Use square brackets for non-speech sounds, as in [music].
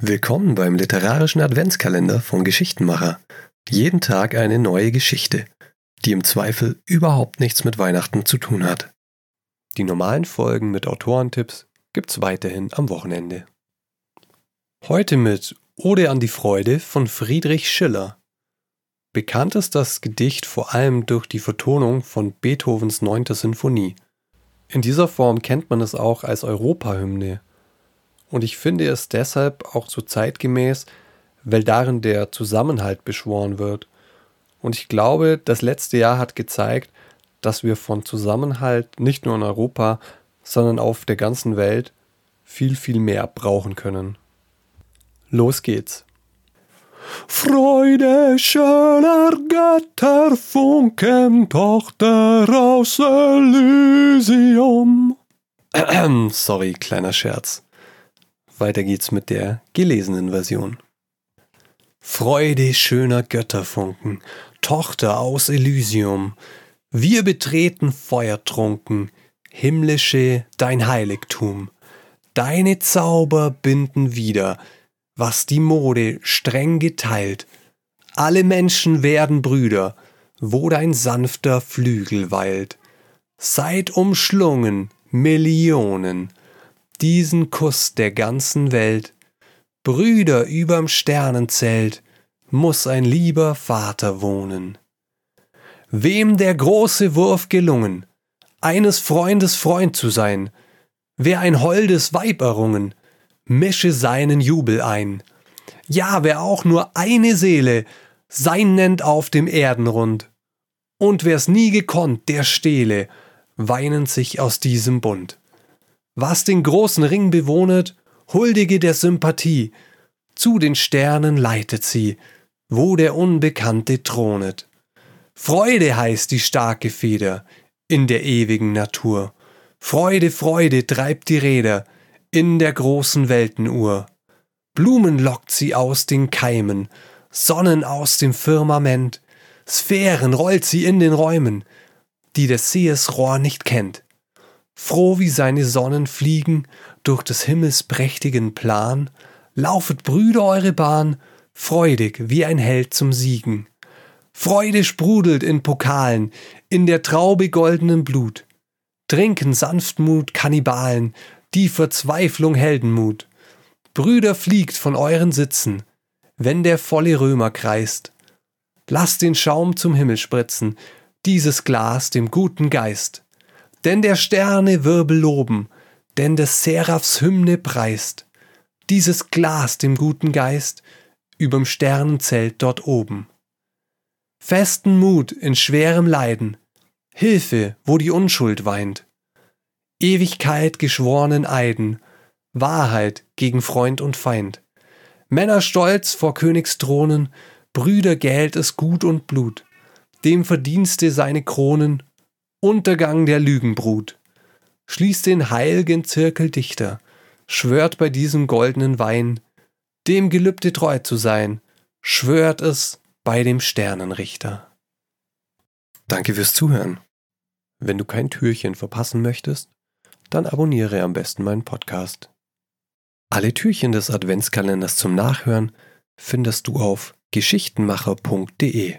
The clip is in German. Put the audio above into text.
Willkommen beim literarischen Adventskalender von Geschichtenmacher. Jeden Tag eine neue Geschichte, die im Zweifel überhaupt nichts mit Weihnachten zu tun hat. Die normalen Folgen mit Autorentipps gibt's weiterhin am Wochenende. Heute mit Ode an die Freude von Friedrich Schiller. Bekannt ist das Gedicht vor allem durch die Vertonung von Beethovens 9. Sinfonie. In dieser Form kennt man es auch als Europahymne. Und ich finde es deshalb auch so zeitgemäß, weil darin der Zusammenhalt beschworen wird. Und ich glaube, das letzte Jahr hat gezeigt, dass wir von Zusammenhalt nicht nur in Europa, sondern auf der ganzen Welt viel, viel mehr brauchen können. Los geht's. Freude schöner Götterfunken, Tochter aus Elysium. [clears throat] Sorry, kleiner Scherz. Weiter geht's mit der gelesenen Version. Freude schöner Götterfunken, Tochter aus Elysium, wir betreten feuertrunken, himmlische dein Heiligtum. Deine Zauber binden wieder, was die Mode streng geteilt. Alle Menschen werden Brüder, wo dein sanfter Flügel weilt. Seid umschlungen, Millionen, diesen Kuss der ganzen Welt. Brüder überm Sternenzelt, muss ein lieber Vater wohnen. Wem der große Wurf gelungen, eines Freundes Freund zu sein, wer ein holdes Weib errungen, mische seinen Jubel ein. Ja, wer auch nur eine Seele sein nennt auf dem Erdenrund. Und wer's nie gekonnt, der stehle, weinend sich aus diesem Bund. Was den großen Ring bewohnet, huldige der Sympathie, zu den Sternen leitet sie, wo der Unbekannte thronet. Freude heißt die starke Feder in der ewigen Natur. Freude, Freude treibt die Räder, in der großen Weltenuhr. Blumen lockt sie aus den Keimen, Sonnen aus dem Firmament, Sphären rollt sie in den Räumen, die des Sees Rohr nicht kennt. Froh wie seine Sonnen fliegen durch des Himmels prächtigen Plan, laufet Brüder eure Bahn, freudig wie ein Held zum Siegen. Freude sprudelt in Pokalen, in der Traube goldenen Blut. Trinken Sanftmut Kannibalen, die Verzweiflung Heldenmut. Brüder fliegt von euren Sitzen, wenn der volle Römer kreist. Lasst den Schaum zum Himmel spritzen, dieses Glas dem guten Geist. Denn der Sterne Wirbel loben, denn des Seraphs Hymne preist. Dieses Glas dem guten Geist überm Sternenzelt dort oben. Festen Mut in schwerem Leiden, Hilfe, wo die Unschuld weint. Ewigkeit geschworenen Eiden, Wahrheit gegen Freund und Feind. Männer stolz vor Königsthronen, Brüder Geld es Gut und Blut, dem Verdienste seine Kronen, Untergang der Lügenbrut. Schließt den heilgen Zirkel dichter, schwört bei diesem goldenen Wein, dem Gelübde treu zu sein, schwört es bei dem Sternenrichter. Danke fürs Zuhören. Wenn du kein Türchen verpassen möchtest, dann abonniere am besten meinen Podcast. Alle Türchen des Adventskalenders zum Nachhören findest du auf geschichtenmacher.de.